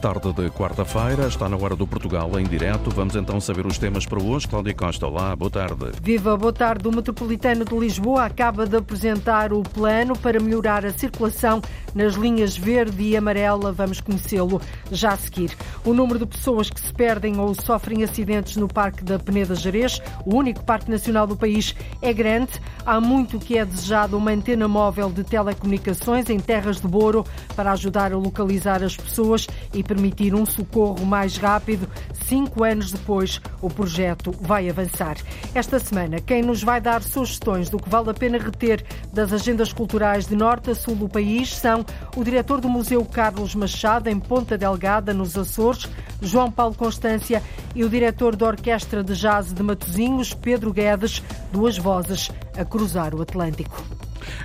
Tarde de quarta-feira, está na hora do Portugal em direto. Vamos então saber os temas para hoje. Cláudia Costa, olá, boa tarde. Viva, boa tarde. O Metropolitano de Lisboa acaba de apresentar o plano para melhorar a circulação nas linhas verde e amarela. Vamos conhecê-lo já a seguir. O número de pessoas que se perdem ou sofrem acidentes no Parque da Peneda Jerez, o único parque nacional do país, é grande. Há muito que é desejado uma antena móvel de telecomunicações em terras de Boro para ajudar a localizar as pessoas e permitir um socorro mais rápido. Cinco anos depois, o projeto vai avançar. Esta semana, quem nos vai dar sugestões do que vale a pena reter das agendas culturais de norte a sul do país são o diretor do Museu Carlos Machado, em Ponta Delgada, nos Açores, João Paulo Constância, e o diretor da Orquestra de Jazz de Matosinhos, Pedro Guedes, duas vozes a cruzar o Atlântico.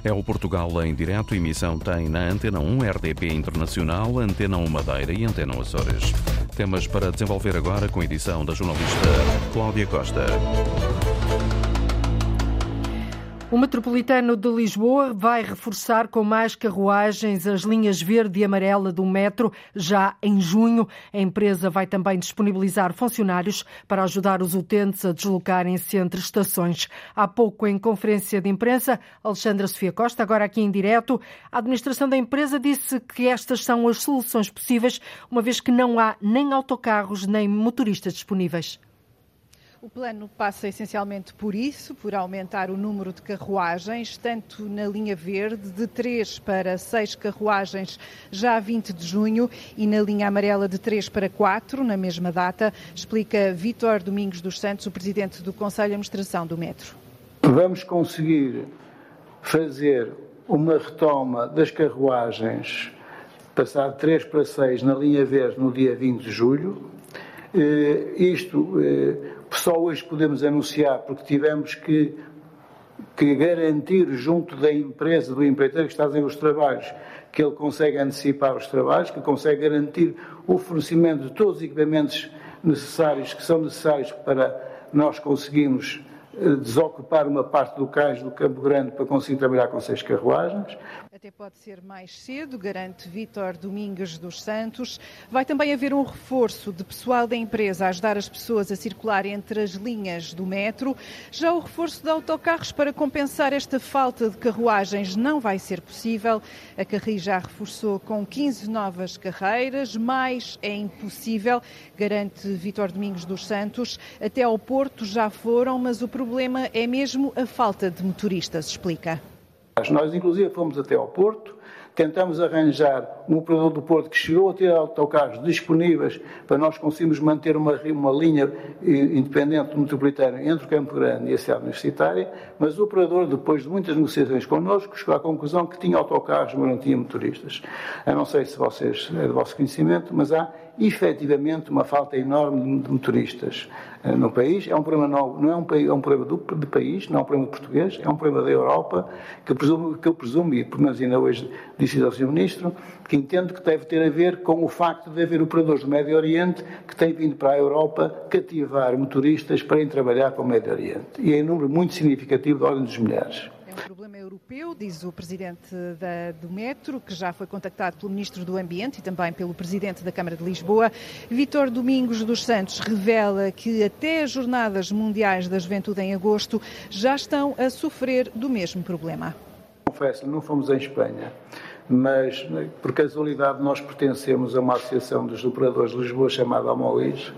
É o Portugal em direto. Emissão tem na Antena 1 RDP Internacional, Antena 1 Madeira e Antena Açores. Temas para desenvolver agora com edição da jornalista Cláudia Costa. O Metropolitano de Lisboa vai reforçar com mais carruagens as linhas verde e amarela do metro já em junho. A empresa vai também disponibilizar funcionários para ajudar os utentes a deslocarem-se entre estações. Há pouco, em conferência de imprensa, Alexandra Sofia Costa, agora aqui em direto, a administração da empresa disse que estas são as soluções possíveis, uma vez que não há nem autocarros nem motoristas disponíveis. O plano passa essencialmente por isso, por aumentar o número de carruagens, tanto na linha verde, de 3 para 6 carruagens já a 20 de junho, e na linha amarela, de 3 para 4, na mesma data, explica Vítor Domingos dos Santos, o presidente do Conselho de Administração do Metro. Vamos conseguir fazer uma retoma das carruagens, passar de 3 para 6 na linha verde no dia 20 de julho. Isto só hoje podemos anunciar, porque tivemos que, que, garantir junto da empresa, do empreiteiro que está a fazer os trabalhos, que ele consegue antecipar os trabalhos, que consegue garantir o fornecimento de todos os equipamentos necessários, que são necessários para nós conseguirmos desocupar uma parte do cais do Campo Grande para conseguir trabalhar com seis carruagens. Até pode ser mais cedo, garante Vítor Domingues dos Santos. Vai também haver um reforço de pessoal da empresa a ajudar as pessoas a circular entre as linhas do metro. Já o reforço de autocarros para compensar esta falta de carruagens não vai ser possível. A Carri já reforçou com 15 novas carreiras, mais é impossível, garante Vítor Domingos dos Santos. Até ao Porto já foram, mas o problema é mesmo a falta de motoristas, explica. Nós, inclusive, fomos até ao Porto, tentamos arranjar um operador do Porto que chegou a ter autocarros disponíveis para nós conseguirmos manter uma, uma linha independente metropolitana entre o Campo Grande e a cidade universitária, mas o operador, depois de muitas negociações connosco, chegou à conclusão que tinha autocarros, mas não tinha motoristas. Eu não sei se vocês é do vosso conhecimento, mas há efetivamente uma falta enorme de motoristas no país. É um problema não, não é, um, é um problema do, de país, não é um problema português, é um problema da Europa, que eu presumo, que eu presumo e pelo menos ainda hoje disse ao Sr. Ministro, que entendo que deve ter a ver com o facto de haver operadores do Médio Oriente que têm vindo para a Europa cativar motoristas para ir trabalhar para o Médio Oriente. E é um número muito significativo da ordem dos milhares. Um problema europeu, diz o presidente da, do Metro, que já foi contactado pelo ministro do Ambiente e também pelo presidente da Câmara de Lisboa. Vítor Domingos dos Santos revela que até as Jornadas Mundiais da Juventude em agosto já estão a sofrer do mesmo problema. Confesso, não fomos em Espanha, mas por casualidade nós pertencemos a uma associação dos operadores de Lisboa chamada Amolis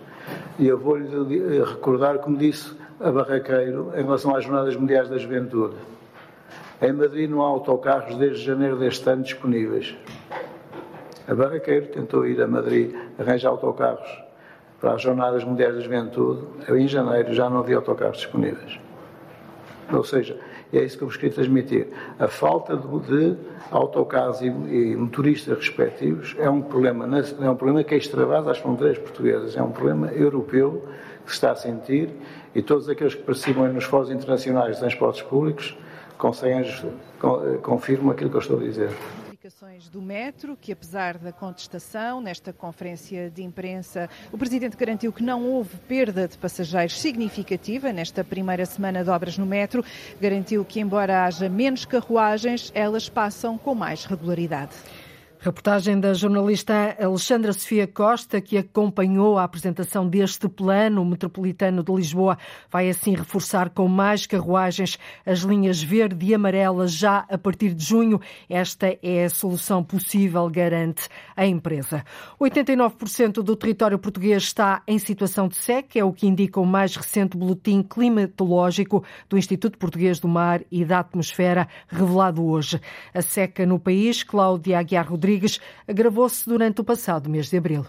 e eu vou-lhe recordar, como disse a Barraqueiro, em relação às Jornadas Mundiais da Juventude. Em Madrid não há autocarros desde janeiro deste ano disponíveis. A Barraqueiro tentou ir a Madrid arranjar autocarros para as Jornadas Mundiais da Juventude. Em janeiro já não havia autocarros disponíveis. Ou seja, é isso que eu vos queria transmitir. A falta de, de autocarros e, e, motoristas respectivos é um problema, é um problema que extravasa as fronteiras portuguesas, é um problema europeu que se está a sentir e todos aqueles que participam nos fóruns internacionais de transportes públicos conseguem, confirmam aquilo que eu estou a dizer do metro, que apesar da contestação nesta conferência de imprensa, o Presidente garantiu que não houve perda de passageiros significativa nesta primeira semana de obras no metro. Garantiu que, embora haja menos carruagens, elas passam com mais regularidade. Reportagem da jornalista Alexandra Sofia Costa, que acompanhou a apresentação deste plano metropolitano de Lisboa, vai assim reforçar com mais carruagens as linhas verde e amarela já a partir de junho. Esta é a solução possível, garante a empresa. 89% do território português está em situação de seca, é o que indica o mais recente boletim climatológico do Instituto Português do Mar e da Atmosfera, revelado hoje. A seca no país, Cláudia Aguiar Rodrigues, Rodrigues agravou-se durante o passado mês de abril.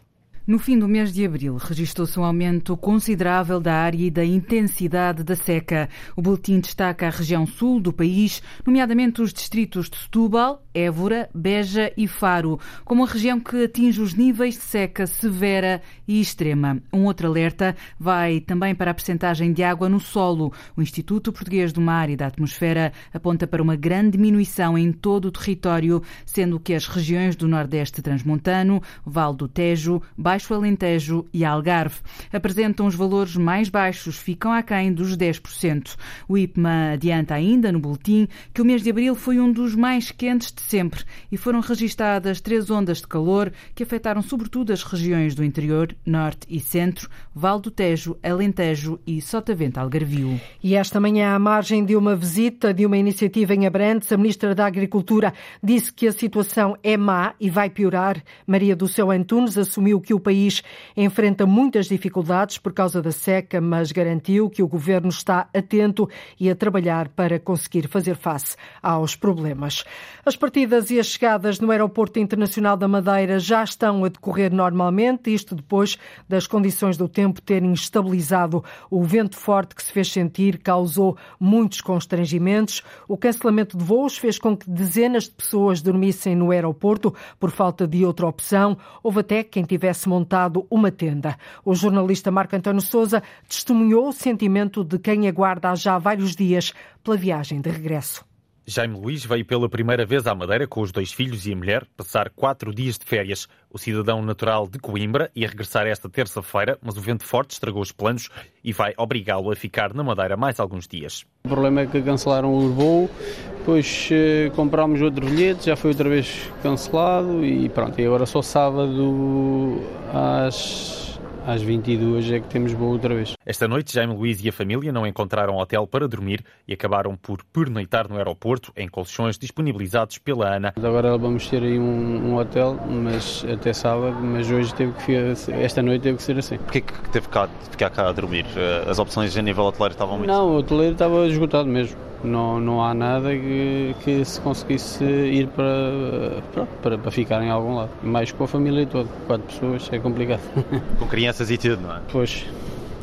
No fim do mês de abril, registrou-se um aumento considerável da área e da intensidade da seca. O boletim destaca a região sul do país, nomeadamente os distritos de Setúbal, Évora, Beja e Faro, como a região que atinge os níveis de seca severa e extrema. Um outro alerta vai também para a percentagem de água no solo. O Instituto Português do Mar e da Atmosfera aponta para uma grande diminuição em todo o território, sendo que as regiões do Nordeste Transmontano, Val do Tejo, Baixo Alentejo e Algarve apresentam os valores mais baixos, ficam aquém dos 10%. O IPMA adianta ainda no boletim que o mês de abril foi um dos mais quentes de sempre e foram registadas três ondas de calor que afetaram sobretudo as regiões do interior, norte e centro, Val do Tejo, Alentejo e Sotavento Algarvio. E esta manhã, à margem de uma visita de uma iniciativa em Abrantes, a Ministra da Agricultura disse que a situação é má e vai piorar. Maria do Céu Antunes assumiu que o país enfrenta muitas dificuldades por causa da seca, mas garantiu que o governo está atento e a trabalhar para conseguir fazer face aos problemas. As partidas e as chegadas no Aeroporto Internacional da Madeira já estão a decorrer normalmente, isto depois das condições do tempo terem estabilizado. O vento forte que se fez sentir causou muitos constrangimentos. O cancelamento de voos fez com que dezenas de pessoas dormissem no aeroporto por falta de outra opção. Houve até quem tivesse montado uma tenda. O jornalista Marco António Souza testemunhou o sentimento de quem aguarda há já vários dias pela viagem de regresso. Jaime Luís veio pela primeira vez à Madeira com os dois filhos e a mulher passar quatro dias de férias. O cidadão natural de Coimbra ia regressar esta terça-feira, mas o vento forte estragou os planos e vai obrigá-lo a ficar na Madeira mais alguns dias. O problema é que cancelaram o voo, depois eh, comprámos outro bilhete, já foi outra vez cancelado e pronto, e agora só sábado às às 22 é que temos boa outra vez. Esta noite, Jaime Luiz e a família não encontraram hotel para dormir e acabaram por pernoitar no aeroporto em colchões disponibilizados pela ANA. Agora vamos ter aí um, um hotel, mas até sábado, mas hoje teve que esta noite teve que ser assim. Porquê que teve que ficar cá a dormir? Eh, as opções a nível hoteleiro estavam muito... Não, o hoteleiro estava esgotado mesmo não, não há nada que, que se conseguisse ir para, para, para ficar em algum lado. Mais com a família toda, quatro pessoas, é complicado. Com crianças e tudo, não é? Pois,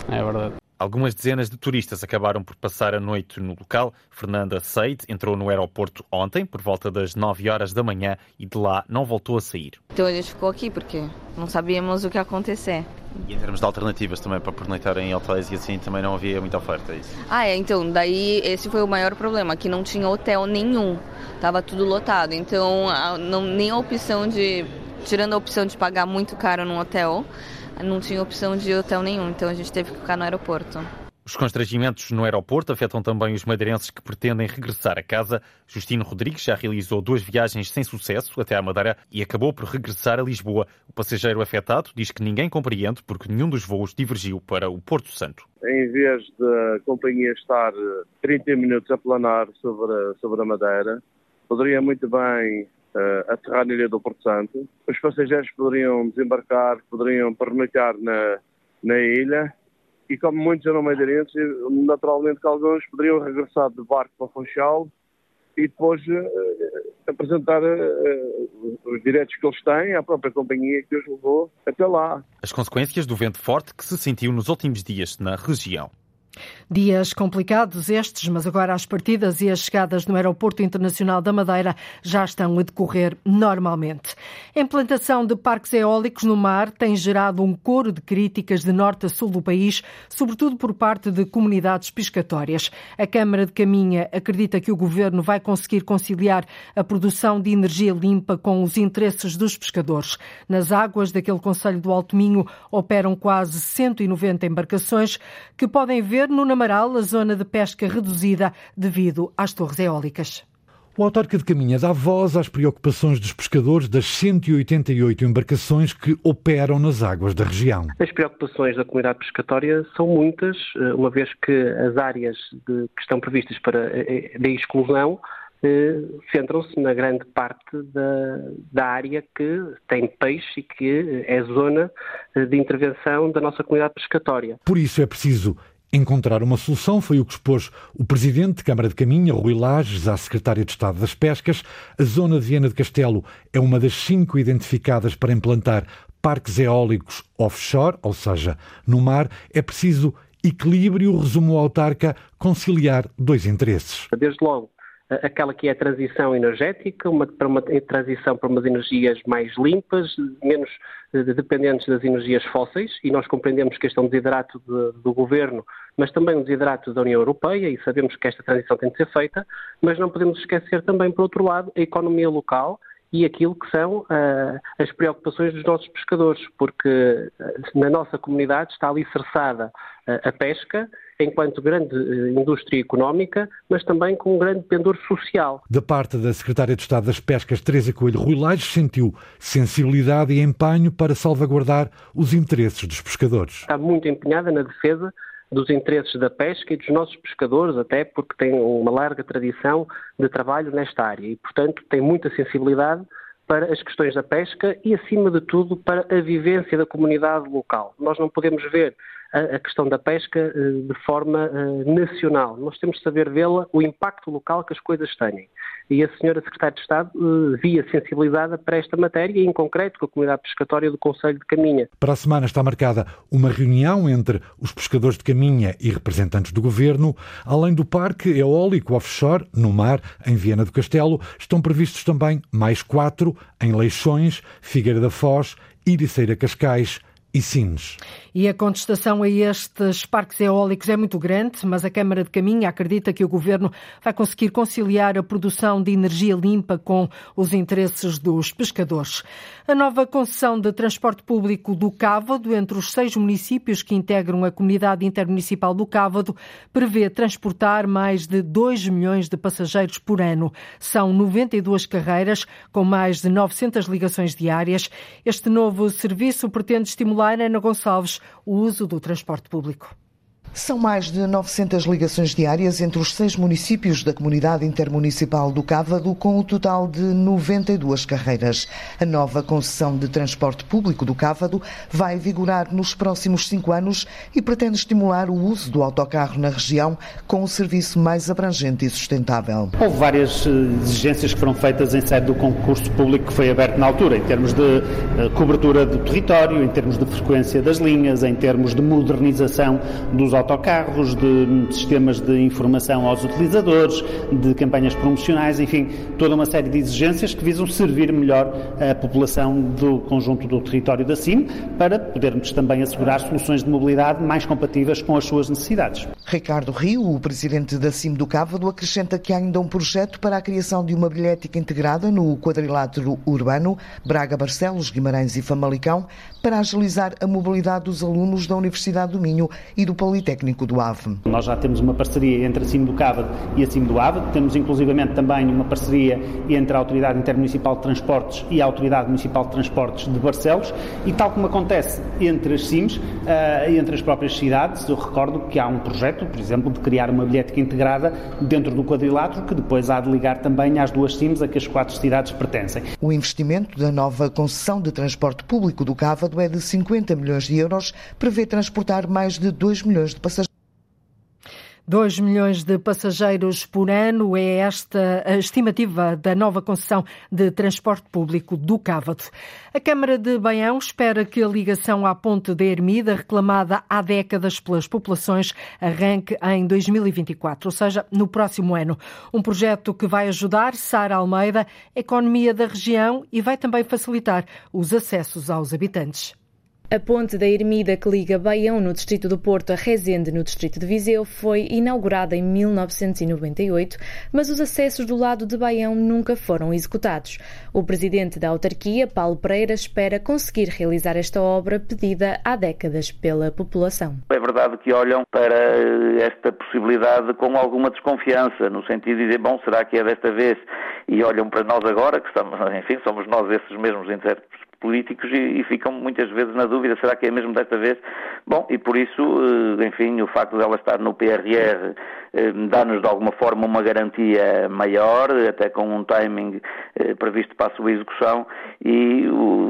é verdade. Algumas dezenas de turistas acabaram por passar a noite no local. Fernanda Seid entrou no aeroporto ontem, por volta das 9 horas da manhã, e de lá não voltou a sair. Então a gente ficou aqui porque não sabíamos o que ia acontecer. E em termos de alternativas também para pernoitar em hotéis e assim também não havia muita oferta, é isso? Ah, é, então, daí esse foi o maior problema, que não tinha hotel nenhum, tava tudo lotado, então não, nem a opção de, tirando a opção de pagar muito caro num hotel, não tinha opção de hotel nenhum, então a gente teve que ficar no aeroporto. Os constrangimentos no aeroporto afetam também os madeirenses que pretendem regressar a casa. Justino Rodrigues já realizou duas viagens sem sucesso até à Madeira e acabou por regressar a Lisboa. O passageiro afetado diz que ninguém compreende porque nenhum dos voos divergiu para o Porto Santo. Em vez da companhia estar 30 minutos a planar sobre a, sobre a Madeira, poderia muito bem uh, aterrar na ilha do Porto Santo. Os passageiros poderiam desembarcar, poderiam pernoitar na, na ilha e como muitos eram madeirenses, naturalmente que alguns poderiam regressar de barco para Funchal e depois uh, apresentar uh, os direitos que eles têm à própria companhia que os levou até lá. As consequências do vento forte que se sentiu nos últimos dias na região. Dias complicados estes, mas agora as partidas e as chegadas no Aeroporto Internacional da Madeira já estão a decorrer normalmente. A implantação de parques eólicos no mar tem gerado um coro de críticas de norte a sul do país, sobretudo por parte de comunidades pescatórias. A Câmara de Caminha acredita que o governo vai conseguir conciliar a produção de energia limpa com os interesses dos pescadores. Nas águas daquele Conselho do Alto Minho operam quase 190 embarcações que podem ver no Namaral a zona de pesca reduzida devido às torres eólicas. O autarca de Caminha dá voz às preocupações dos pescadores das 188 embarcações que operam nas águas da região. As preocupações da comunidade pescatória são muitas, eh, uma vez que as áreas de, que estão previstas para a exclusão eh, centram-se na grande parte da, da, área que tem peixe e que é zona de intervenção da nossa comunidade pescatória. Por isso é preciso Encontrar uma solução foi o que expôs o presidente de Câmara de Caminha, Rui Lages, à secretária de Estado das Pescas. A zona de Viena de Castelo é uma das cinco identificadas para implantar parques eólicos offshore, ou seja, no mar. É preciso equilíbrio, resumo autarca, conciliar dois interesses. Desde logo, aquela que é a transição energética, uma, para uma transição para umas energias mais limpas, menos dependentes das energias fósseis, e nós compreendemos que este é um desidrato de, do governo, mas também um desidrato da União Europeia, e sabemos que esta transição tem de ser feita, mas não podemos esquecer também, por outro lado, a economia local e aquilo que são uh, as preocupações dos nossos pescadores, porque uh, na nossa comunidade está ali cerçada uh, a pesca enquanto grande indústria económica, mas também com um grande pendor social. Da parte da Secretária de Estado das Pescas, Teresa Coelho Rui Lages, sentiu sensibilidade e empenho para salvaguardar os interesses dos pescadores. Está muito empenhada na defesa dos interesses da pesca e dos nossos pescadores, até porque tem uma larga tradição de trabalho nesta área e, portanto, tem muita sensibilidade para as questões da pesca e, acima de tudo, para a vivência da comunidade local. Nós não podemos ver a, questão da pesca eh, de forma eh, nacional. Nós temos de saber vê-la, o impacto local que as coisas têm. E a senhora Secretária de Estado eh, via sensibilizada para esta matéria e, em concreto, com a comunidade pescatória do Conselho de Caminha. Para a semana está marcada uma reunião entre os pescadores de Caminha e representantes do governo. Além do parque eólico offshore, no mar, em Viena do Castelo, estão previstos também mais quatro em Leixões, Figueira da Foz, Iriceira Cascais e Sines. E a contestação a estes parques eólicos é muito grande, mas a Câmara de Caminha acredita que o Governo vai conseguir conciliar a produção de energia limpa com os interesses dos pescadores. A nova concessão de transporte público do Cávado, entre os seis municípios que integram a Comunidade Intermunicipal do Cávado, prevê transportar mais de 2 milhões de passageiros por ano. São 92 carreiras, com mais de 900 ligações diárias. Este novo serviço pretende estimular, Ana Gonçalves, o uso do transporte público. São mais de 900 ligações diárias entre os seis municípios da Comunidade Intermunicipal do Cávado, com o um total de 92 carreiras. A nova concessão de transporte público do Cávado vai vigorar nos próximos cinco anos e pretende estimular o uso do autocarro na região com um serviço mais abrangente e sustentável. Houve várias eh, exigências que foram feitas em sede do concurso público que foi aberto na altura, em termos de eh, cobertura do território, em termos de frequência das linhas, em termos de modernização dos autocarros autocarros, de sistemas de informação aos utilizadores, de campanhas promocionais, enfim, toda uma série de exigências que visam servir melhor a população do conjunto do território da CIM para podermos também assegurar soluções de mobilidade mais compatíveis com as suas necessidades. Ricardo Rio, o presidente da CIM do Cávado, acrescenta que há ainda um projeto para a criação de uma bilhética integrada no quadrilátero urbano Braga-Barcelos, Guimarães e Famalicão para agilizar a mobilidade dos alunos da Universidade do Minho e do Politécnico técnico do AVE. Nós já temos uma parceria entre a CIM do Cávado e a CIM do AVE, temos inclusivamente também uma parceria entre a Autoridade Intermunicipal de Transportes e a Autoridade Municipal de Transportes de Barcelos e tal como acontece entre as CIMs uh, e entre as próprias cidades, eu recordo que há um projeto, por exemplo, de criar uma bilhética integrada dentro do quadrilátero que depois há de ligar também às duas CIMs a que as quatro cidades pertencem. O investimento da nova concessão de transporte público do Cávado é de 50 milhões de euros, prevê transportar mais de 2 milhões de passageiros. 2 milhões de passageiros por ano é esta a estimativa da nova concessão de transporte público do Cávado. A Câmara de Baião espera que a ligação à Ponte da Ermida, reclamada há décadas pelas populações, arranque em 2024, ou seja, no próximo ano. Um projeto que vai ajudar Sara Almeida, a economia da região e vai também facilitar os acessos aos habitantes. A ponte da Ermida que liga Baião, no distrito do Porto, a Rezende, no distrito de Viseu, foi inaugurada em 1998, mas os acessos do lado de Baião nunca foram executados. O presidente da autarquia, Paulo Pereira, espera conseguir realizar esta obra pedida há décadas pela população. É verdade que olham para esta possibilidade com alguma desconfiança, no sentido de dizer, bom, será que é desta vez? e olham para nós agora, que estamos, enfim, somos nós esses mesmos intérpretes políticos e, e, ficam muitas vezes na dúvida, será que é mesmo desta vez? Bom, e por isso, eh, enfim, o facto de ela estar no PRR dá-nos de alguma forma uma garantia maior, até com um timing eh, previsto para a sua execução. E,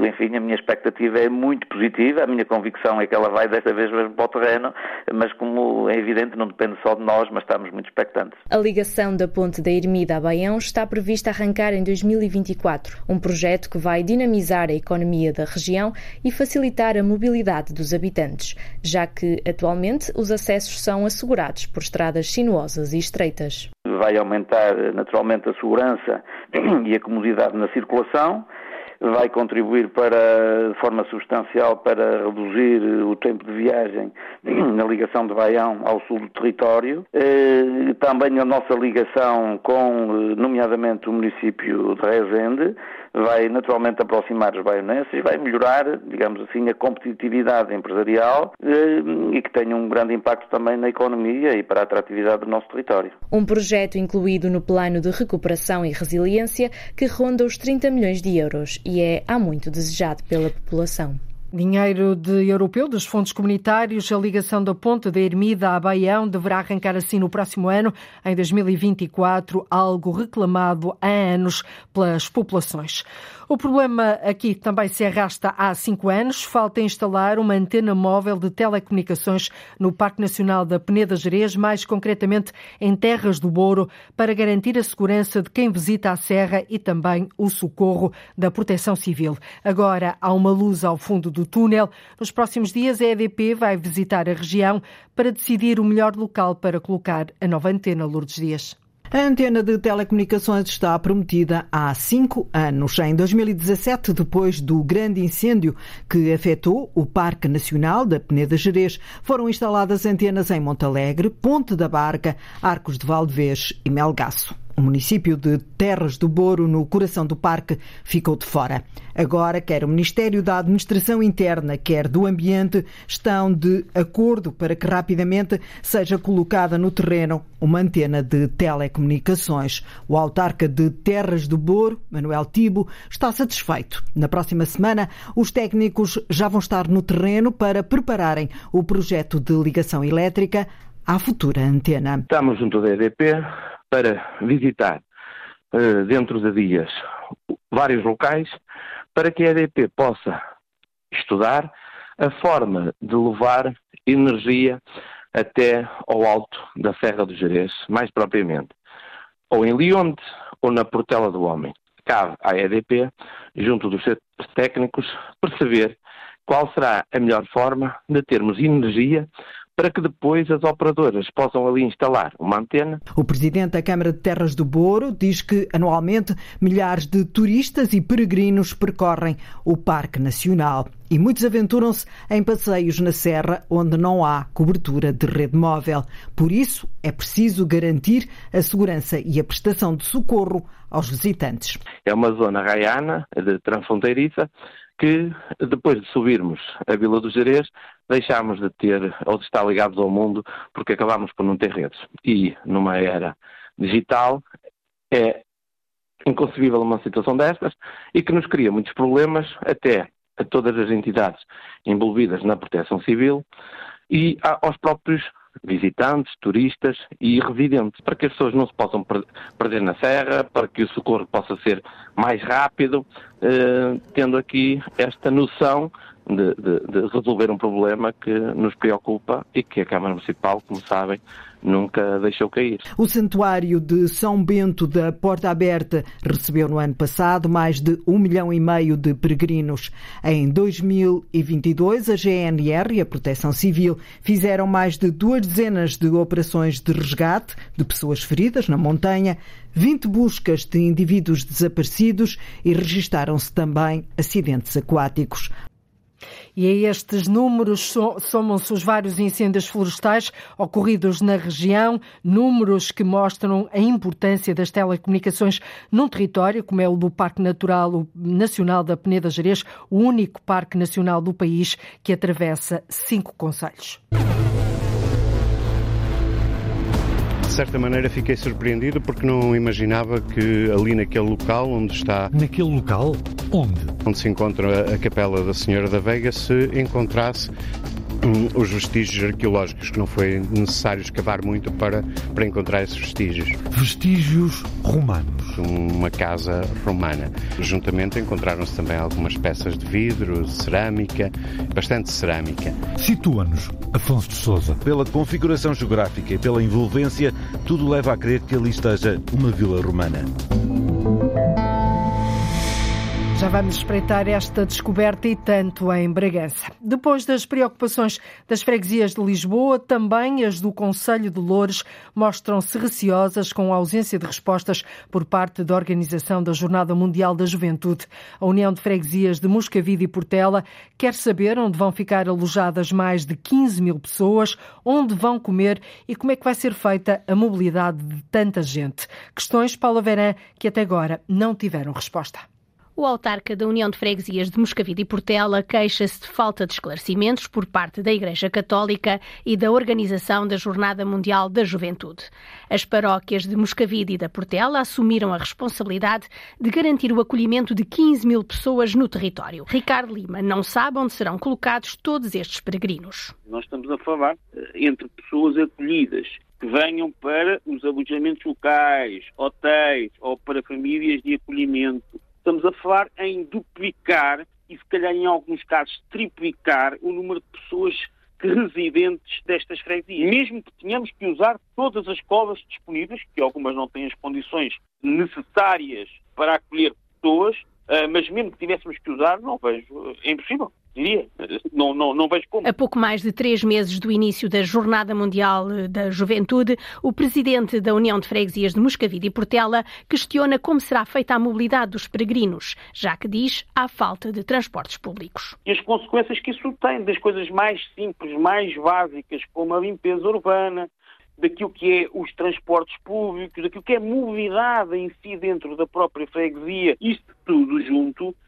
enfim, a minha expectativa é muito positiva, a minha convicção é que ela vai desta vez para o terreno, mas como é evidente não depende só de nós, mas estamos muito expectantes. A ligação da ponte da Ermida a Baião está prevista arrancar em 2024, um projeto que vai dinamizar a economia da região e facilitar a mobilidade dos habitantes, já que atualmente os acessos são assegurados por estradas sinuosas e estreitas. Vai aumentar naturalmente a segurança e a comodidade na circulação vai contribuir para, de forma substancial para reduzir o tempo de viagem na ligação de Baião ao sul do território. Eh, também a nossa ligação com, eh, nomeadamente, o município de Rezende, vai naturalmente aproximar os baionenses e vai melhorar, digamos assim, a competitividade empresarial eh, e que tenha um grande impacto também na economia e para a atratividade do nosso território. Um projeto incluído no Plano de Recuperação e Resiliência que ronda os 30 milhões de euros e é há muito desejado pela população. Dinheiro de europeu dos fundos comunitários, a ligação da ponte da Ermida a Baião deverá arrancar assim no próximo ano, em 2024, algo reclamado há anos pelas populações. O problema aqui também se arrasta há cinco anos. Falta instalar uma antena móvel de telecomunicações no Parque Nacional da Peneda Gerês, mais concretamente em Terras do Boro, para garantir a segurança de quem visita a serra e também o socorro da Proteção Civil. Agora há uma luz ao fundo do túnel. Nos próximos dias, a EDP vai visitar a região para decidir o melhor local para colocar a nova antena Lourdes Dias. A antena de telecomunicações está prometida há cinco anos. Em 2017, depois do grande incêndio que afetou o Parque Nacional da Peneda Gerês, foram instaladas antenas em Montalegre, Ponte da Barca, Arcos de Valdevez e Melgaço. O município de Terras do Boro, no coração do parque, ficou de fora. Agora, quer o Ministério da Administração Interna, quer do Ambiente, estão de acordo para que rapidamente seja colocada no terreno uma antena de telecomunicações. O autarca de Terras do Boro, Manuel Tibo, está satisfeito. Na próxima semana, os técnicos já vão estar no terreno para prepararem o projeto de ligação elétrica à futura antena. Estamos junto da EDP para visitar uh, dentro de dias vários locais para que a EDP possa estudar a forma de levar energia até ao alto da Serra do Jerez, mais propriamente, ou em Lionde ou na Portela do Homem. Cabe à EDP, junto dos técnicos, perceber qual será a melhor forma de termos energia para que depois as operadoras possam ali instalar uma antena. O presidente da Câmara de Terras do Boro diz que anualmente milhares de turistas e peregrinos percorrem o Parque Nacional e muitos aventuram-se em passeios na serra onde não há cobertura de rede móvel. Por isso, é preciso garantir a segurança e a prestação de socorro aos visitantes. É uma zona raiana, de transfronteiriça, que depois de subirmos a Vila do Jerez, deixámos de ter ou de estar ligados ao mundo porque acabámos por não ter redes. E numa era digital é inconcebível uma situação destas e que nos cria muitos problemas até a todas as entidades envolvidas na proteção civil e aos próprios visitantes, turistas e residentes, para que as pessoas não se possam perder na serra, para que o socorro possa ser mais rápido, eh, tendo aqui esta noção de, de, de, resolver um problema que nos preocupa e que a Câmara Municipal, como sabem, nunca deixou cair. O Santuário de São Bento da Porta Aberta recebeu no ano passado mais de um milhão e meio de peregrinos. Em 2022, a GNR e a Proteção Civil fizeram mais de duas dezenas de operações de resgate de pessoas feridas na montanha, 20 buscas de indivíduos desaparecidos e registaram-se também acidentes aquáticos. E a estes números somam-se os vários incêndios florestais ocorridos na região, números que mostram a importância das telecomunicações num território como é o do Parque Natural Nacional da Peneda Gerês, o único parque nacional do país que atravessa cinco conselhos. Certa maneira fiquei surpreendido porque não imaginava que ali naquele local onde está. Naquele local? Onde? Onde se encontra a Capela da Senhora da Veiga se encontrasse os vestígios arqueológicos, que não foi necessário escavar muito para, para encontrar esses vestígios. Vestígios romanos. Uma casa romana. Juntamente encontraram-se também algumas peças de vidro, cerâmica, bastante cerâmica. Situa-nos, Afonso de Souza. Pela configuração geográfica e pela envolvência, tudo leva a crer que ali esteja uma vila romana. Já vamos espreitar esta descoberta e tanto em Bragança. Depois das preocupações das freguesias de Lisboa, também as do Conselho de Loures mostram-se receosas com a ausência de respostas por parte da organização da Jornada Mundial da Juventude. A União de Freguesias de Moscavide e Portela quer saber onde vão ficar alojadas mais de 15 mil pessoas, onde vão comer e como é que vai ser feita a mobilidade de tanta gente. Questões, Paula Verã, que até agora não tiveram resposta. O autarca da União de Freguesias de Moscavide e Portela queixa-se de falta de esclarecimentos por parte da Igreja Católica e da organização da Jornada Mundial da Juventude. As paróquias de Moscavide e da Portela assumiram a responsabilidade de garantir o acolhimento de 15 mil pessoas no território. Ricardo Lima não sabe onde serão colocados todos estes peregrinos. Nós estamos a falar eh, entre pessoas acolhidas que venham para os alojamentos locais, hotéis ou para famílias de acolhimento Estamos a falar em duplicar e, se calhar, em alguns casos, triplicar o número de pessoas residentes destas freguesias. Mesmo que tenhamos que usar todas as escolas disponíveis, que algumas não têm as condições necessárias para acolher pessoas, ah, mas mesmo que tivéssemos que usar, não vejo, é impossível diria. Não, não, não vejo como. A pouco mais de três meses do início da Jornada Mundial da Juventude, o presidente da União de Freguesias de Moscavide e Portela questiona como será feita a mobilidade dos peregrinos, já que diz há falta de transportes públicos. E as consequências que isso tem, das coisas mais simples, mais básicas, como a limpeza urbana, daquilo que é os transportes públicos, daquilo que é mobilidade em si dentro da própria freguesia, isto tudo junto eh,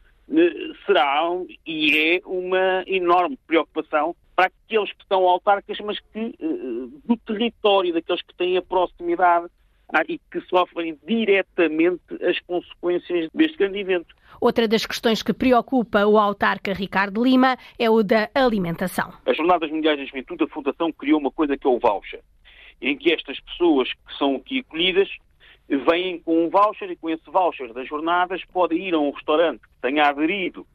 será e é uma enorme preocupação para aqueles que estão autarcas, mas que eh, do território, daqueles que têm a proximidade ah, e que sofrem diretamente as consequências deste grande evento. Outra das questões que preocupa o autarca Ricardo Lima é o da alimentação. As Jornadas Mundiais da Juventude, a Fundação criou uma coisa que é o voucher, em que estas pessoas que são aqui acolhidas vêm com um voucher e com esse voucher das jornadas podem ir a um restaurante que tenha aderido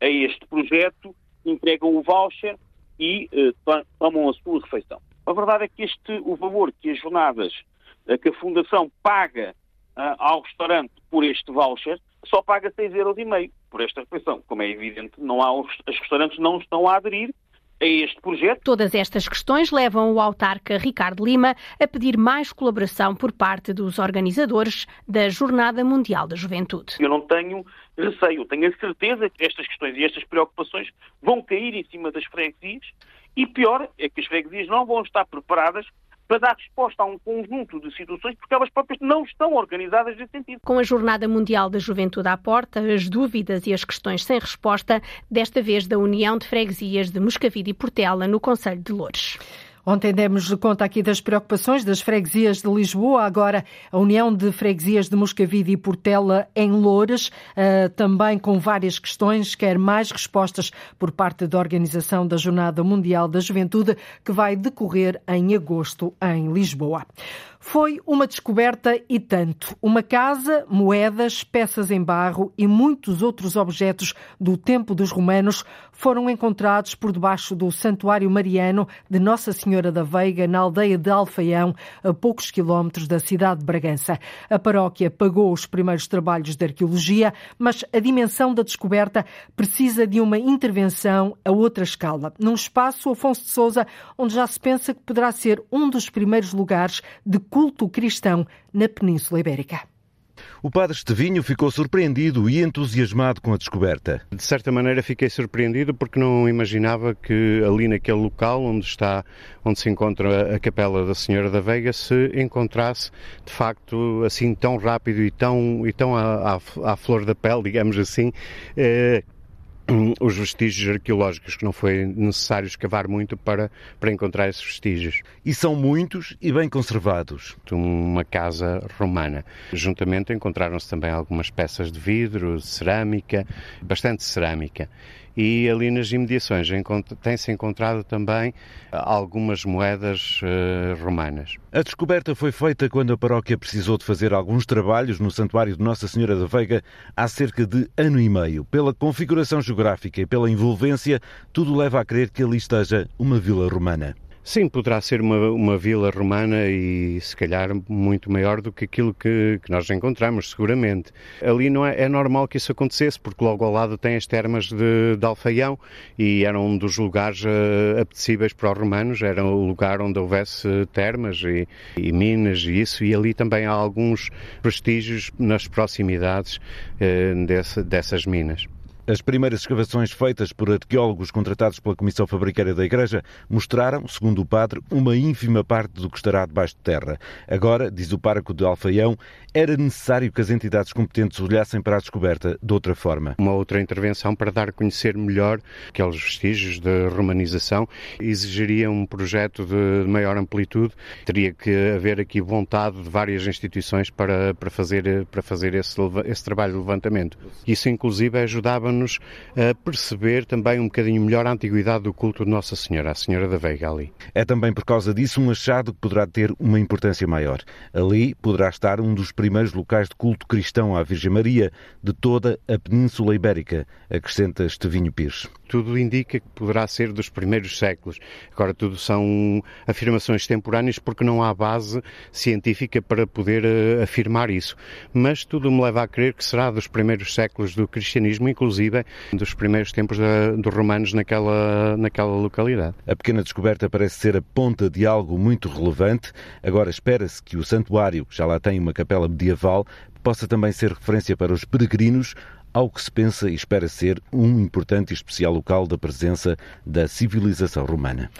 a este projeto, entregam o voucher e uh, tomam a sua refeição. A verdade é que este, o valor que as jornadas, uh, que a Fundação paga uh, ao restaurante por este voucher, só paga 6,5 euros por esta refeição. Como é evidente, não há, os restaurantes não estão a aderir a este projeto. Todas estas questões levam o autarca Ricardo Lima a pedir mais colaboração por parte dos organizadores da Jornada Mundial da Juventude. Eu não tenho receio, tenho a certeza que estas questões e estas preocupações vão cair em cima das freguesias e pior é que as freguesias não vão estar preparadas para dar resposta a um conjunto de situações porque elas próprias não estão organizadas nesse sentido. Com a Jornada Mundial da Juventude à porta, as dúvidas e as questões sem resposta, desta vez da União de Freguesias de Moscavide e Portela, no Conselho de Loures. Ontem demos conta aqui das preocupações das freguesias de Lisboa, agora a União de Freguesias de Moscavide e Portela em Loures, eh, também com várias questões, quer mais respostas por parte da Organização da Jornada Mundial da Juventude, que vai decorrer em agosto em Lisboa. Foi uma descoberta e tanto. Uma casa, moedas, peças em barro e muitos outros objetos do tempo dos romanos foram encontrados por debaixo do Santuário Mariano de Nossa Senhora da Veiga, na aldeia de Alfaião, a poucos quilómetros da cidade de Bragança. A paróquia pagou os primeiros trabalhos de arqueologia, mas a dimensão da descoberta precisa de uma intervenção a outra escala, num espaço, Afonso de Souza, onde já se pensa que poderá ser um dos primeiros lugares de culto cristão na Península Ibérica. O padre Estevinho ficou surpreendido e entusiasmado com a descoberta. De certa maneira fiquei surpreendido porque não imaginava que ali naquele local onde está, onde se encontra a capela da Senhora da Veiga, se encontrasse de facto assim tão rápido e tão, e tão à, à, à flor da pele, digamos assim, eh, os vestígios arqueológicos, que não foi necessário escavar muito para, para encontrar esses vestígios. E são muitos e bem conservados. Uma casa romana. Juntamente encontraram-se também algumas peças de vidro, cerâmica, bastante cerâmica e ali nas imediações tem-se encontrado também algumas moedas uh, romanas. A descoberta foi feita quando a paróquia precisou de fazer alguns trabalhos no Santuário de Nossa Senhora da Veiga há cerca de ano e meio. Pela configuração geográfica e pela envolvência, tudo leva a crer que ali esteja uma vila romana. Sim, poderá ser uma, uma vila romana e se calhar muito maior do que aquilo que, que nós encontramos, seguramente. Ali não é, é, normal que isso acontecesse, porque logo ao lado tem as termas de, de Alfaião e era um dos lugares uh, apetecíveis para os romanos, era o lugar onde houvesse termas e, e minas e isso, e ali também há alguns vestígios nas proximidades uh, desse, dessas minas. As primeiras escavações feitas por arqueólogos contratados pela Comissão Fabricária da Igreja mostraram, segundo o padre, uma ínfima parte do que estará debaixo de terra. Agora, diz o pároco de Alfaião, era necessário que as entidades competentes olhassem para a descoberta de outra forma. Uma outra intervenção para dar a conhecer melhor aqueles vestígios de romanização exigiria um projeto de maior amplitude. Teria que haver aqui vontade de várias instituições para, para fazer, para fazer esse, esse trabalho de levantamento. Isso, inclusive, ajudava-nos nos a perceber também um bocadinho melhor a antiguidade do culto de Nossa Senhora, a Senhora da Veiga ali. É também por causa disso um achado que poderá ter uma importância maior. Ali poderá estar um dos primeiros locais de culto cristão à Virgem Maria de toda a Península Ibérica, acrescenta Estevinho Pires tudo indica que poderá ser dos primeiros séculos. Agora, tudo são afirmações temporâneas porque não há base científica para poder uh, afirmar isso. Mas tudo me leva a crer que será dos primeiros séculos do cristianismo, inclusive dos primeiros tempos da, dos romanos naquela, naquela localidade. A pequena descoberta parece ser a ponta de algo muito relevante. Agora, espera-se que o santuário, que já lá tem uma capela medieval, possa também ser referência para os peregrinos ao que se pensa e espera ser um importante e especial local da presença da civilização romana.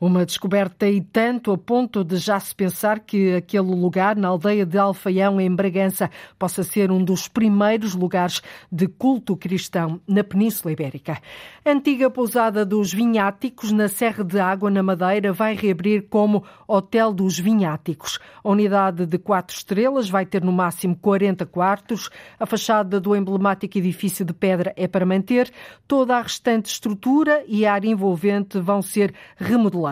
Uma descoberta e tanto a ponto de já se pensar que aquele lugar, na aldeia de Alfaião, em Bragança, possa ser um dos primeiros lugares de culto cristão na Península Ibérica. A antiga pousada dos Vinháticos, na Serra de Água, na Madeira, vai reabrir como Hotel dos Vinháticos. A unidade de quatro estrelas vai ter no máximo 40 quartos. A fachada do emblemático edifício de pedra é para manter. Toda a restante estrutura e a área envolvente vão ser remodeladas.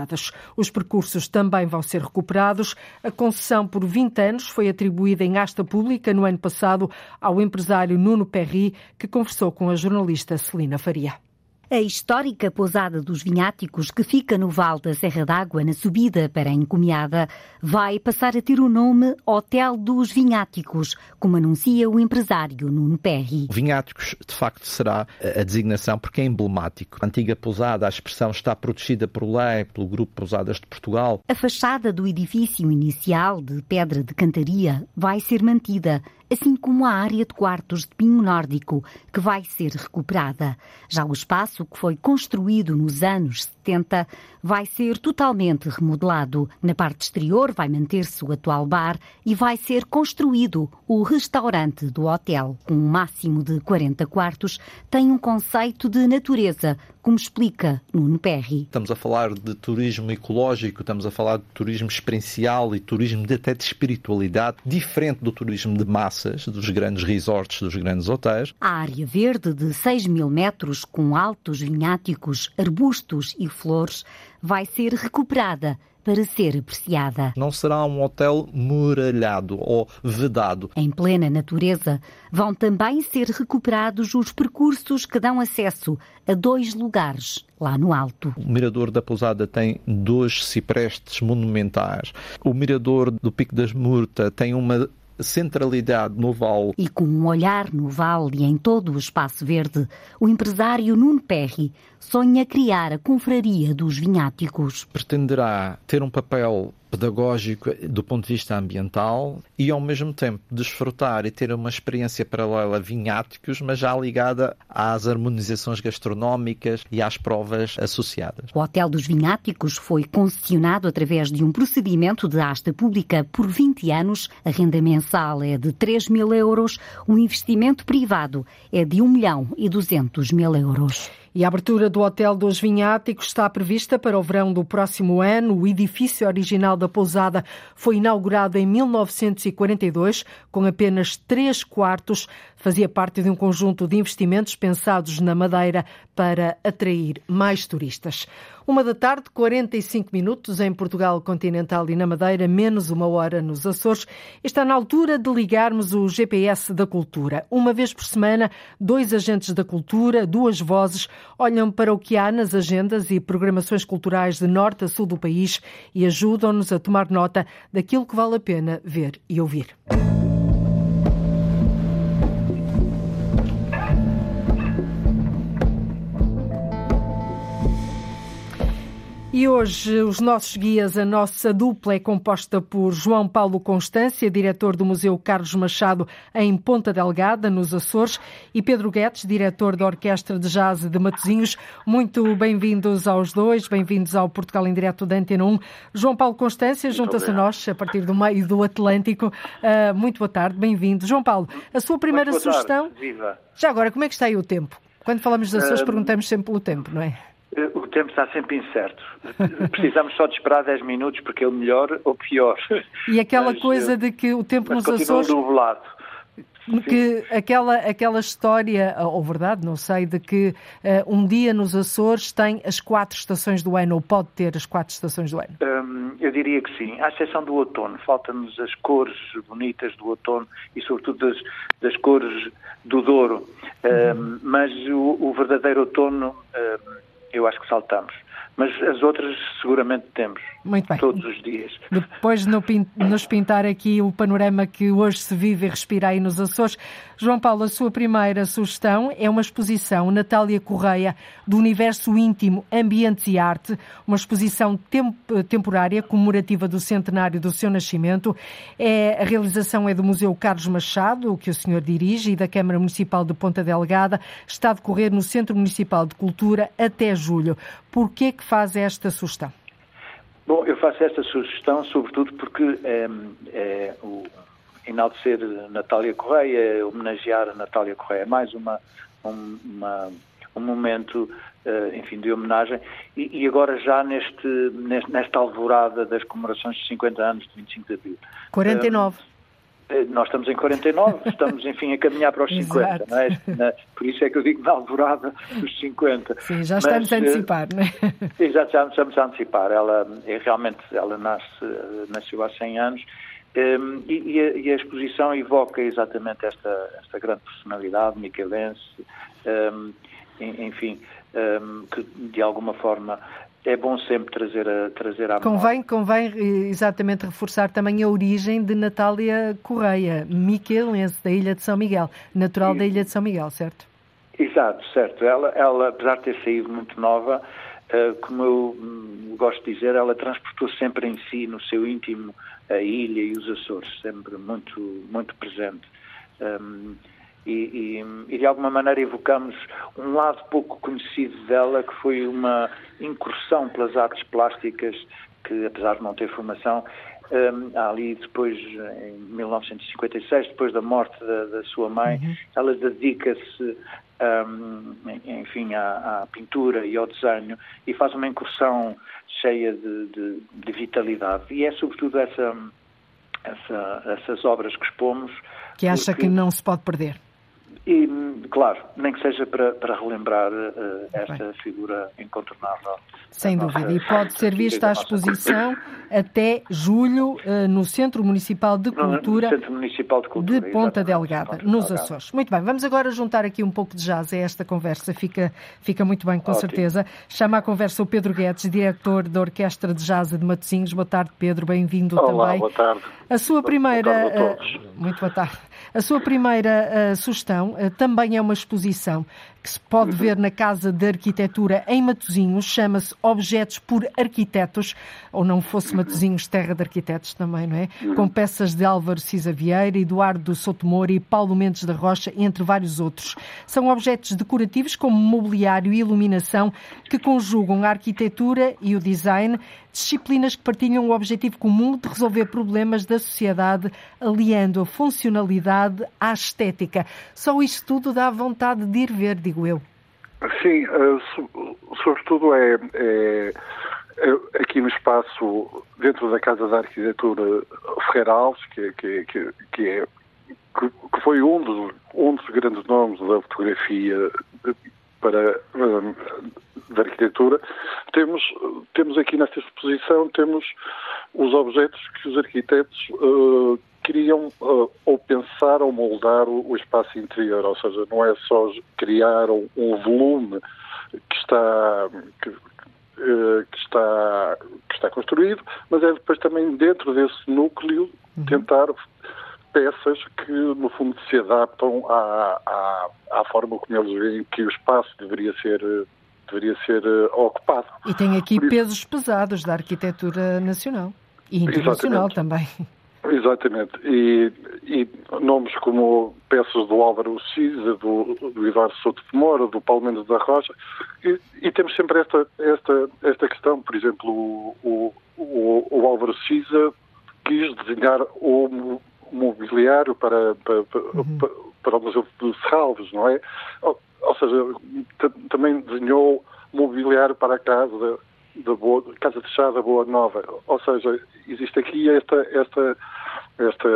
Os percursos também vão ser recuperados. A concessão por 20 anos foi atribuída em asta pública no ano passado ao empresário Nuno Perry, que conversou com a jornalista Celina Faria. A histórica pousada dos Vinháticos, que fica no Val da Serra d'Água, na subida para a Encomiada, vai passar a ter o nome Hotel dos Vinháticos, como anuncia o empresário Nuno Perry. Vinháticos, de facto, será a designação porque é emblemático. A antiga pousada, a expressão está protegida por lei, pelo Grupo Pousadas de Portugal. A fachada do edifício inicial, de pedra de cantaria, vai ser mantida assim como a área de quartos de pinho nórdico, que vai ser recuperada. Já o espaço que foi construído nos anos 70 vai ser totalmente remodelado. Na parte exterior vai manter-se o atual bar e vai ser construído o restaurante do hotel. Com um máximo de 40 quartos, tem um conceito de natureza, como explica Nuno Perry. Estamos a falar de turismo ecológico, estamos a falar de turismo experiencial e turismo de, até de espiritualidade, diferente do turismo de massas, dos grandes resorts, dos grandes hotéis. A área verde de 6 mil metros, com altos vinháticos, arbustos e flores, vai ser recuperada para ser apreciada. Não será um hotel muralhado ou vedado. Em plena natureza, vão também ser recuperados os percursos que dão acesso a dois lugares lá no alto. O mirador da pousada tem dois ciprestes monumentais. O mirador do Pico das Murta tem uma centralidade no vale. E com um olhar no vale e em todo o espaço verde, o empresário Nuno Perry sonha criar a confraria dos vinháticos. Pretenderá ter um papel pedagógico do ponto de vista ambiental e ao mesmo tempo desfrutar e ter uma experiência paralela vinháticos, mas já ligada às harmonizações gastronómicas e às provas associadas. O Hotel dos Vinháticos foi concessionado através de um procedimento de asta pública por 20 anos. A renda mensal é de 3 mil euros, o investimento privado é de 1 milhão e 200 mil euros. E a abertura do Hotel dos Vinháticos está prevista para o verão do próximo ano. O edifício original da pousada foi inaugurado em 1942, com apenas três quartos. Fazia parte de um conjunto de investimentos pensados na Madeira para atrair mais turistas. Uma da tarde, 45 minutos em Portugal continental e na Madeira, menos uma hora nos Açores. Está na altura de ligarmos o GPS da cultura. Uma vez por semana, dois agentes da cultura, duas vozes, olham para o que há nas agendas e programações culturais de norte a sul do país e ajudam-nos a tomar nota daquilo que vale a pena ver e ouvir. E hoje os nossos guias, a nossa dupla é composta por João Paulo Constância, diretor do Museu Carlos Machado em Ponta Delgada, nos Açores, e Pedro Guedes, diretor da Orquestra de Jazz de Matosinhos. Muito bem-vindos aos dois, bem-vindos ao Portugal em Direto da Antena 1. João Paulo Constância junta-se a nós a partir do meio do Atlântico. Uh, muito boa tarde, bem-vindo. João Paulo, a sua primeira sugestão. Viva. Já agora, como é que está aí o tempo? Quando falamos dos Açores, um... perguntamos sempre pelo tempo, não é? O tempo está sempre incerto. Precisamos só de esperar 10 minutos porque é o melhor ou pior. E aquela mas, coisa de que o tempo nos Açores. nublado. Que aquela, aquela história, ou verdade, não sei, de que uh, um dia nos Açores tem as quatro estações do ano, ou pode ter as quatro estações do ano? Um, eu diria que sim, à exceção do outono. Faltam-nos as cores bonitas do outono e, sobretudo, das, das cores do Douro. Uhum. Um, mas o, o, verdadeiro outono. Eu acho que saltamos. Mas as outras seguramente temos. Muito bem. Todos os dias. Depois de nos pintar aqui o panorama que hoje se vive e respira aí nos Açores, João Paulo, a sua primeira sugestão é uma exposição Natália Correia do Universo Íntimo, Ambientes e Arte, uma exposição temp temporária comemorativa do centenário do seu nascimento. É, a realização é do Museu Carlos Machado, que o senhor dirige, e da Câmara Municipal de Ponta Delgada. Está a decorrer no Centro Municipal de Cultura até julho. Por que é faz esta sugestão? Bom, eu faço esta sugestão sobretudo porque é, é, o, enaltecer Natália Correia, homenagear a Natália Correia, mais uma, um, uma, um momento, uh, enfim, de homenagem. E, e agora já neste, neste, nesta alvorada das comemorações de 50 anos de 25 de Abril. 49. Uh, nós estamos em 49, estamos, enfim, a caminhar para os 50, não é? Por isso é que eu digo na alvorada dos 50. Sim, já estamos Mas, a antecipar, não é? Exato, já estamos a antecipar. Ela, é, realmente, ela nasce, nasceu há 100 anos um, e, a, e, a, exposição evoca exatamente esta, esta grande personalidade michelense, um, enfim, um, que de alguma forma é bom sempre trazer a, trazer à convém, Convém exatamente reforçar também a origem de Natália Correia, miquelense, da Ilha de São Miguel, natural e, da Ilha de São Miguel, certo? Exato, certo. Ela, ela apesar de ter saído muito nova, uh, como eu hum, gosto de dizer, ela transportou sempre em si, no seu íntimo, a ilha e os Açores, sempre muito, muito presente. Um, e, e, e, de alguma maneira evocamos um lado pouco conhecido dela, que foi uma incursão pelas artes plásticas, que apesar de não ter formação, um, ali depois, em 1956, depois da morte da, da sua mãe, uhum. ela dedica-se um, enfim, à, à, pintura e ao desenho e faz uma incursão cheia de, de, de vitalidade. E é sobretudo essa, essa, essas obras que expomos. Que acha porque... que não se pode perder. E, claro, nem que seja para, para relembrar uh, esta Bem. figura incontornável. Sem dúvida. E pode ser vista a exposição até julho uh, no Centro Municipal de Cultura, Centro Municipal de, Cultura, de Ponta Delgada, nos Açores. Muito bem, vamos agora juntar aqui um pouco de jazz a esta conversa. Fica, fica muito bem, com Ótimo. certeza. Chama a conversa o Pedro Guedes, diretor da Orquestra de Jazz de Matosinhos. Boa tarde, Pedro. Bem-vindo também. boa tarde. A sua primeira... Boa tarde a todos. Uh, muito boa tarde. A sua primeira uh, sugestão uh, também é uma exposição que se pode ver na Casa de Arquitetura em Matosinhos, chama-se Objetos por Arquitetos, ou não fosse Matosinhos, Terra de Arquitetos também, não é? Com peças de Álvaro Cisa Vieira, Eduardo Sotomori e Paulo Mendes da Rocha, entre vários outros. São objetos decorativos como mobiliário e iluminação que conjugam a arquitetura e o design, disciplinas que partilham o objetivo comum de resolver problemas da sociedade, aliando a funcionalidade à estética. Só isto tudo dá vontade de ir ver, digo eu. Sim, uh, sobretudo é, é, é, aqui no espaço, dentro da Casa da Arquitetura Ferreira Alves, que, que, que, que é que, foi um dos, um dos grandes nomes da fotografia para da arquitetura, temos, temos aqui nesta exposição temos os objetos que os arquitetos uh, queriam uh, ou pensar ou moldar o, o, espaço interior, ou seja, não é só criar um, um volume que está que, uh, que, está que está construído, mas é depois também dentro desse núcleo uhum. tentar peças que, no fundo, se adaptam à, à, à forma como eles veem que o espaço deveria ser deveria ser uh, ocupado. E tem aqui pesos pesados da arquitetura nacional e internacional também. Exatamente. E, e, nomes como peças do Álvaro Cisa, do, do Eduardo Souto de Moura, do Paulo Mendes da Rocha, e, e, temos sempre esta, esta, esta questão, por exemplo, o, o, o Álvaro Cisa quis desenhar o mobiliário para, para, uhum. para, para o Museu de Serralves, não é? Ou, ou seja, também desenhou mobiliário para a casa da Boa, Casa Fechada Boa Nova. Ou seja, existe aqui esta, esta, esta,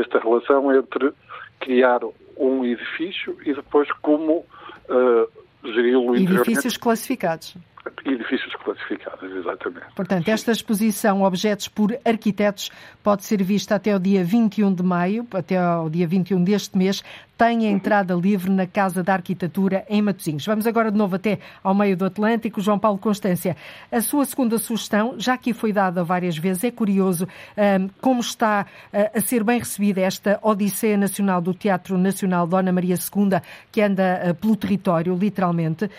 esta relação entre criar um edifício e depois como uh, geri-lo Edifícios classificados edifícios classificados, exatamente. Portanto, esta exposição Objetos por Arquitetos pode ser vista até o dia 21 de maio, até o dia 21 deste mês, tem entrada livre na Casa da Arquitetura em Matosinhos. Vamos agora de novo até ao meio do Atlântico. João Paulo Constância, a sua segunda sugestão, já que foi dada várias vezes, é curioso um, como está uh, a ser bem recebida esta Odisseia Nacional do Teatro Nacional Dona Maria II, que anda uh, pelo território, literalmente, uh,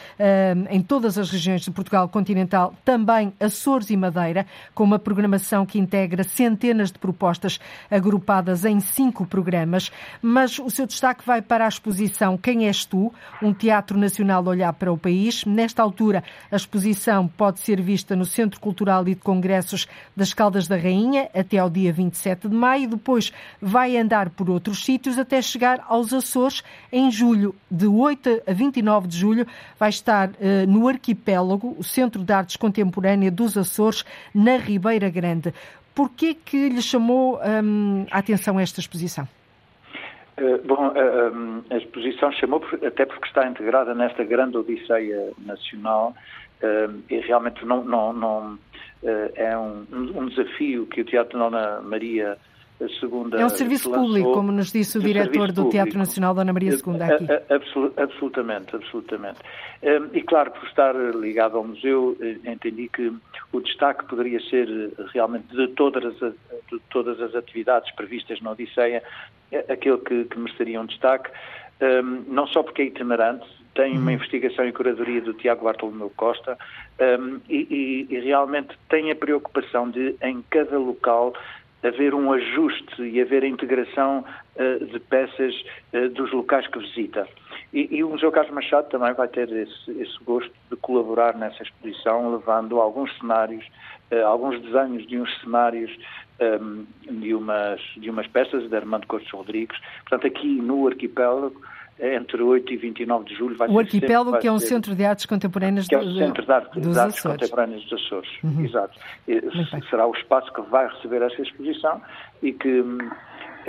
em todas as regiões de Portugal continental, também Açores e Madeira, com uma programação que integra centenas de propostas agrupadas em cinco programas, mas o seu destaque vai para a exposição Quem És Tu? Um Teatro Nacional Olhar para o País. Nesta altura, a exposição pode ser vista no Centro Cultural e de Congressos das Caldas da Rainha até ao dia 27 de maio. Depois vai andar por outros sítios até chegar aos Açores em julho. De 8 a 29 de julho vai estar uh, no arquipélago, o Centro de Artes Contemporânea dos Açores, na Ribeira Grande. Por que que lhe chamou um, a atenção esta exposição? Uh, bom, uh, a exposição chamou até porque está integrada nesta grande odisseia nacional e realmente não, não, não é um, um, desafio que o Teatro Dona Maria II É um serviço lançou, público, como nos disse o diretor do Teatro Nacional Dona Maria II aqui. absolutamente, absolutamente. E claro, por estar ligado ao museu, entendi que o destaque poderia ser realmente de todas as, de todas as atividades previstas na Odisseia, aquele que, que mereceria um destaque, um, não só porque é itinerante, tem uma uhum. investigação e curadoria do Tiago Bartolomeu Costa um, e, e, e, realmente tem a preocupação de, em cada local, haver um ajuste e haver a integração uh, de peças uh, dos locais que visita. E, e, o Museu Carlos Machado também vai ter esse, esse gosto de colaborar nessa exposição, levando alguns cenários, uh, alguns desenhos de uns cenários um, de, umas, de umas peças de Armando Cortes Rodrigues. Portanto, aqui no arquipélago, entre 8 e 29 de julho vai O arquipélago que é um centro de artes contemporâneas que é o Centro de, Arte, dos de Artes Contemporâneas dos Açores. Uhum. Exato. Será o espaço que vai receber essa exposição e que hum,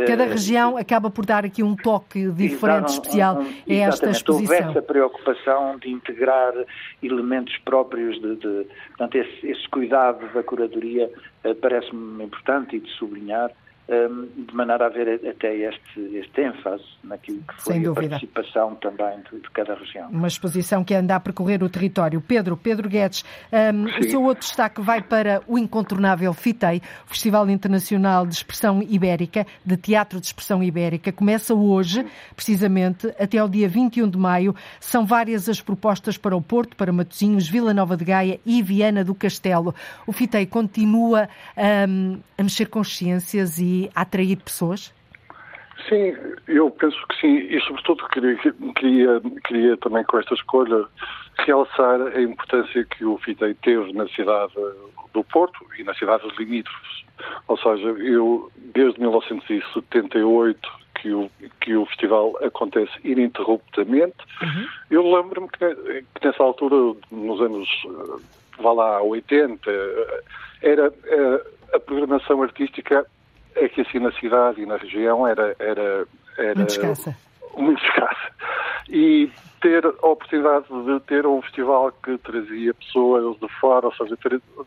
Cada uh, região acaba por dar aqui um toque diferente, especial a esta exposição. Houve essa preocupação de integrar elementos próprios, de, de portanto, esse, esse, cuidado da curadoria uh, parece-me importante e de sublinhar. Um, de maneira a haver até este, este ênfase naquilo que foi a participação também de, de, cada região. Uma exposição que anda a percorrer o território. Pedro, Pedro Guedes, um, o seu outro destaque vai para o incontornável FITEI, Festival Internacional de Expressão Ibérica, de Teatro de Expressão Ibérica. Começa hoje, precisamente, até ao dia 21 de maio. São várias as propostas para o Porto, para Matosinhos, Vila Nova de Gaia e Viana do Castelo. O FITEI continua um, a mexer consciências e atrair pessoas? Sim, eu penso que sim, e sobretudo queria, queria, queria também com esta escolha realçar a importância que o FITEI teve na cidade do Porto e nas cidades limítrofes. Ou seja, eu desde 1978 que o, que o festival acontece ininterruptamente, uhum. eu lembro-me que, que, nessa altura, nos anos, vá lá, 80, era, era a programação artística é que assim na cidade e na região era, era, era muito escassa. Muito escassa. E ter a oportunidade de ter um festival que trazia pessoas de fora, ou seja,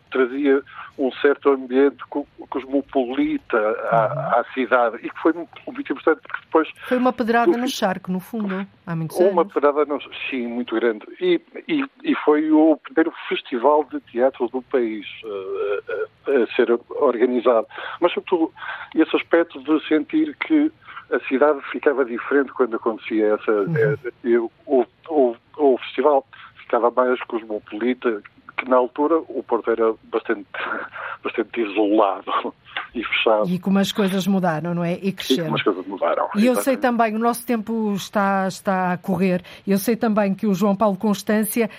trazia um certo ambiente cosmopolita à, uhum. à, cidade e que foi muito importante porque depois... Foi uma pedrada no charco, no fundo, há muitos Uma pedrada, no, sim, muito grande. E, e, e, foi o primeiro festival de teatro do país a, a ser organizado. Mas, sobretudo, esse aspecto de sentir que a cidade ficava diferente quando acontecia essa. Uhum. O, o, o, festival ficava mais cosmopolita, que na altura o Porto era bastante, bastante isolado e fechado. E como as coisas mudaram, não é? E cresceram. E como as coisas mudaram. E eu sei também, o nosso tempo está, está a correr, eu sei também que o João Paulo Constância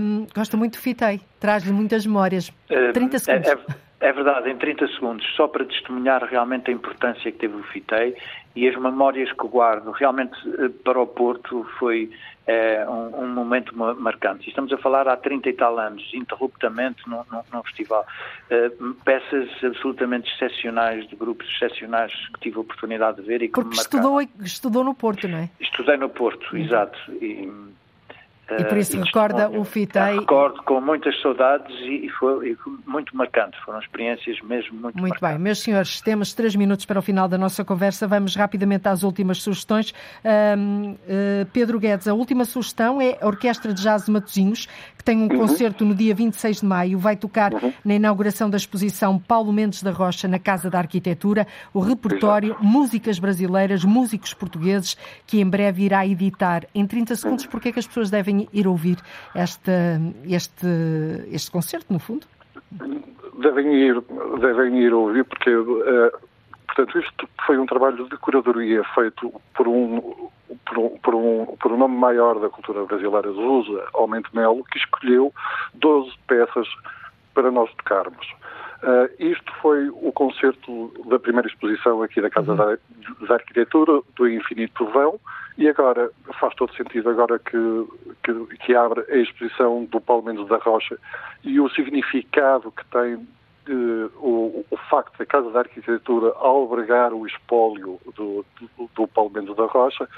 hum, gosta muito do Fitei, traz-lhe muitas memórias. 30 segundos. É, é... É verdade, em 30 segundos, só para testemunhar realmente a importância que teve o FITEI e as memórias que guardo. Realmente, eh, para o Porto, foi é, um, um, momento marcante. Estamos a falar há 30 e tal anos, interruptamente, num, num, festival. Uh, peças absolutamente excepcionais, de grupos excepcionais que tive a oportunidade de ver e que Porque estudou, estudou no Porto, não é? Estudei no Porto, uhum. exato. E, e por isso recorda o FITEI. Recordo com muitas saudades e foi e muito marcante. Foram experiências mesmo muito Muito marcantes. bem. Meus senhores, temos três minutos para o final da nossa conversa. Vamos rapidamente às últimas sugestões. Um, uh, eh, Pedro Guedes, a última sugestão é a Orquestra de Jazz de Matosinhos, que tem um uhum. concerto no dia 26 de maio. Vai tocar uhum. na inauguração da exposição Paulo Mendes da Rocha na Casa da Arquitetura, o repertório Exato. Músicas Brasileiras, Músicos Portugueses, que em breve irá editar. Em 30 segundos, uhum. porque é que as pessoas devem devem ir ouvir esta, este, este concerto, no fundo? Devem ir, devem ir ouvir, porque, uh, portanto, isto foi um trabalho de curadoria feito por um, por um, por um, por um nome maior da cultura brasileira, Zusa Almente Melo, que escolheu 12 peças para nós tocarmos. Uh, isto foi o concerto da primeira exposição aqui da Casa uhum. da, da, Arquitetura, do Infinito Vão, e agora faz todo sentido agora que, que, que, abre a exposição do Paulo Mendes da Rocha e o significado que tem uh, o, o, facto da Casa da Arquitetura albergar o espólio do, do, do Paulo Mendes da Rocha,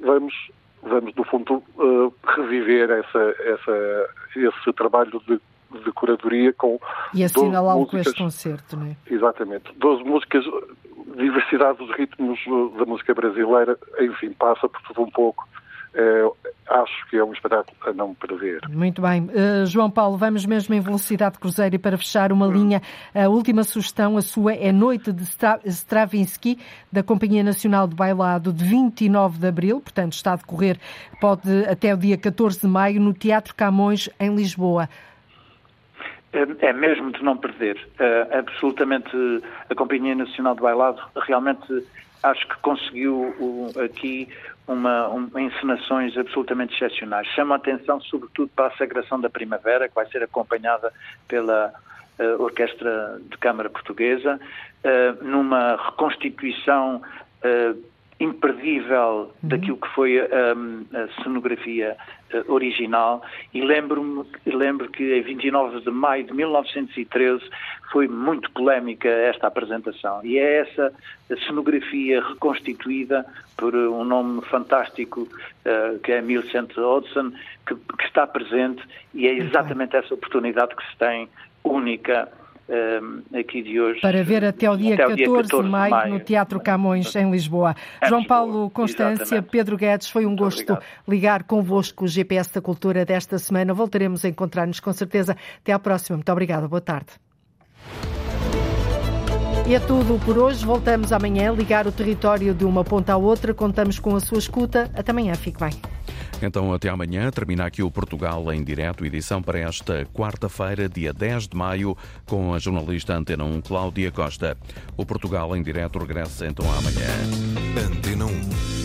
vamos vamos, no fundo, uh, reviver essa, essa, esse trabalho de de curadoria com. E assinalá-lo com este concerto, não é? Exatamente. 12 músicas, diversidade dos ritmos da música brasileira, enfim, passa por tudo um pouco. É, acho que é um espetáculo a não perder. Muito bem. Uh, João Paulo, vamos mesmo em velocidade cruzeiro e para fechar uma linha, a última sugestão, a sua, é Noite de Stravinsky, da Companhia Nacional de Bailado, de 29 de Abril, portanto está a decorrer, pode até o dia 14 de Maio, no Teatro Camões, em Lisboa. É, é mesmo de não perder. É, absolutamente, a Companhia Nacional de Bailado realmente acho que conseguiu aqui uma, uma, encenações absolutamente excepcionais. Chama a atenção, sobretudo, para a Sagração da Primavera, que vai ser acompanhada pela uh, Orquestra de Câmara Portuguesa, uh, numa reconstituição uh, imperdível uhum. daquilo que foi um, a cenografia uh, original. E lembro-me lembro que em 29 de maio de 1913 foi muito polémica esta apresentação. E é essa cenografia reconstituída por um nome fantástico uh, que é Millicent Hodgson que, que, está presente e é exatamente essa oportunidade que se tem única uh, aqui de hoje. Para ver até o dia, até 14, 14 de maio, maio, no Teatro Camões, em Lisboa. É João Lisboa, Paulo Constância, exatamente. Pedro Guedes, foi um Muito gosto obrigado. ligar convosco o GPS da Cultura desta semana. Voltaremos a encontrar-nos com certeza. Até à próxima. Muito obrigada. Boa tarde. E é tudo por hoje. Voltamos amanhã a ligar o território de uma ponta à outra. Contamos com a sua escuta. Até amanhã. Fique bem. Então, até amanhã. Termina aqui o Portugal em direto, edição para esta quarta-feira, dia 10 de maio, com a jornalista Antena 1, Cláudia Costa. O Portugal em direto regressa então amanhã. Antena 1.